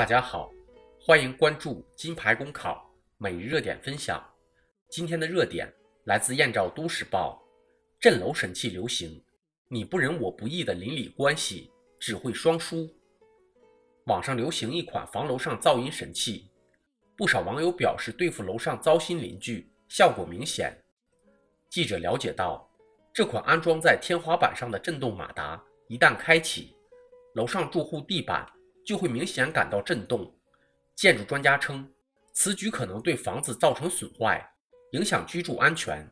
大家好，欢迎关注金牌公考每日热点分享。今天的热点来自燕赵都市报，镇楼神器流行，你不仁我不义的邻里关系只会双输。网上流行一款防楼上噪音神器，不少网友表示对付楼上糟心邻居效果明显。记者了解到，这款安装在天花板上的震动马达一旦开启，楼上住户地板。就会明显感到震动。建筑专家称，此举可能对房子造成损坏，影响居住安全。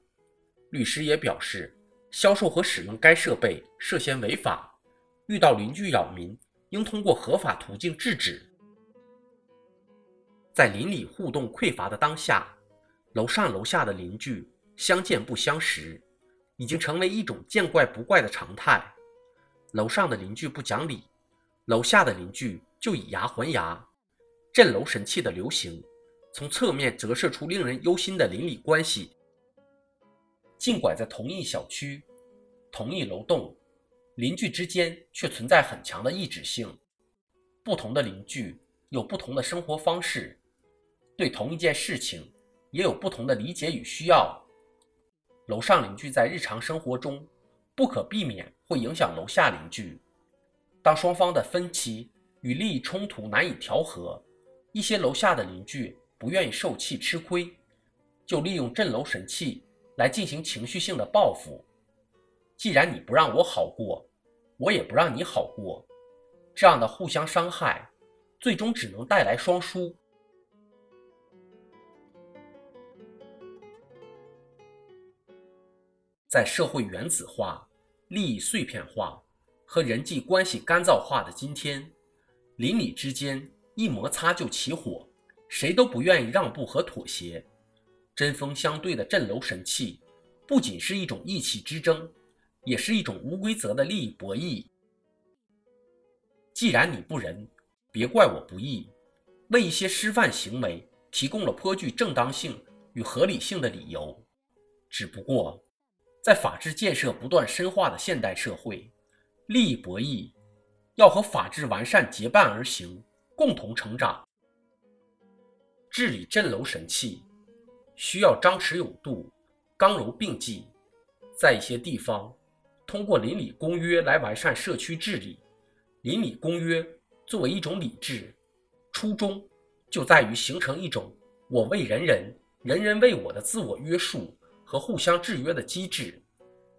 律师也表示，销售和使用该设备涉嫌违法，遇到邻居扰民，应通过合法途径制止。在邻里互动匮乏的当下，楼上楼下的邻居相见不相识，已经成为一种见怪不怪的常态。楼上的邻居不讲理，楼下的邻居。就以牙还牙，镇楼神器的流行，从侧面折射出令人忧心的邻里关系。尽管在同一小区、同一楼栋，邻居之间却存在很强的异质性。不同的邻居有不同的生活方式，对同一件事情也有不同的理解与需要。楼上邻居在日常生活中不可避免会影响楼下邻居。当双方的分歧。与利益冲突难以调和，一些楼下的邻居不愿意受气吃亏，就利用镇楼神器来进行情绪性的报复。既然你不让我好过，我也不让你好过，这样的互相伤害，最终只能带来双输。在社会原子化、利益碎片化和人际关系干燥化的今天。邻里之间一摩擦就起火，谁都不愿意让步和妥协。针锋相对的镇楼神器，不仅是一种意气之争，也是一种无规则的利益博弈。既然你不仁，别怪我不义，为一些失范行为提供了颇具正当性与合理性的理由。只不过，在法治建设不断深化的现代社会，利益博弈。要和法治完善结伴而行，共同成长。治理镇楼神器，需要张弛有度，刚柔并济。在一些地方，通过邻里公约来完善社区治理。邻里公约作为一种理智，初衷就在于形成一种我为人人，人人为我的自我约束和互相制约的机制。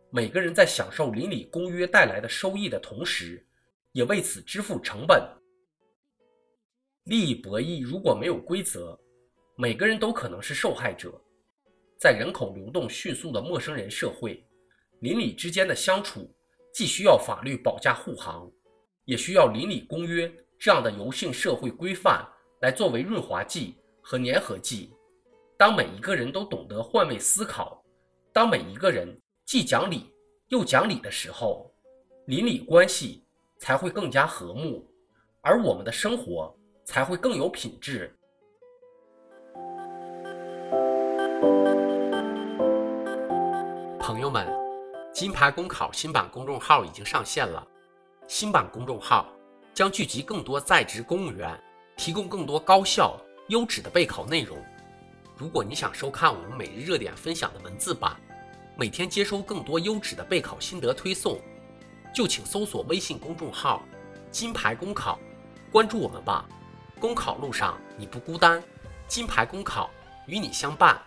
每个人在享受邻里公约带来的收益的同时，也为此支付成本。利益博弈如果没有规则，每个人都可能是受害者。在人口流动迅速的陌生人社会，邻里之间的相处既需要法律保驾护航，也需要邻里公约这样的柔性社会规范来作为润滑剂和粘合剂。当每一个人都懂得换位思考，当每一个人既讲理又讲理的时候，邻里关系。才会更加和睦，而我们的生活才会更有品质。朋友们，金牌公考新版公众号已经上线了，新版公众号将聚集更多在职公务员，提供更多高效优质的备考内容。如果你想收看我们每日热点分享的文字版，每天接收更多优质的备考心得推送。就请搜索微信公众号“金牌公考”，关注我们吧。公考路上你不孤单，金牌公考与你相伴。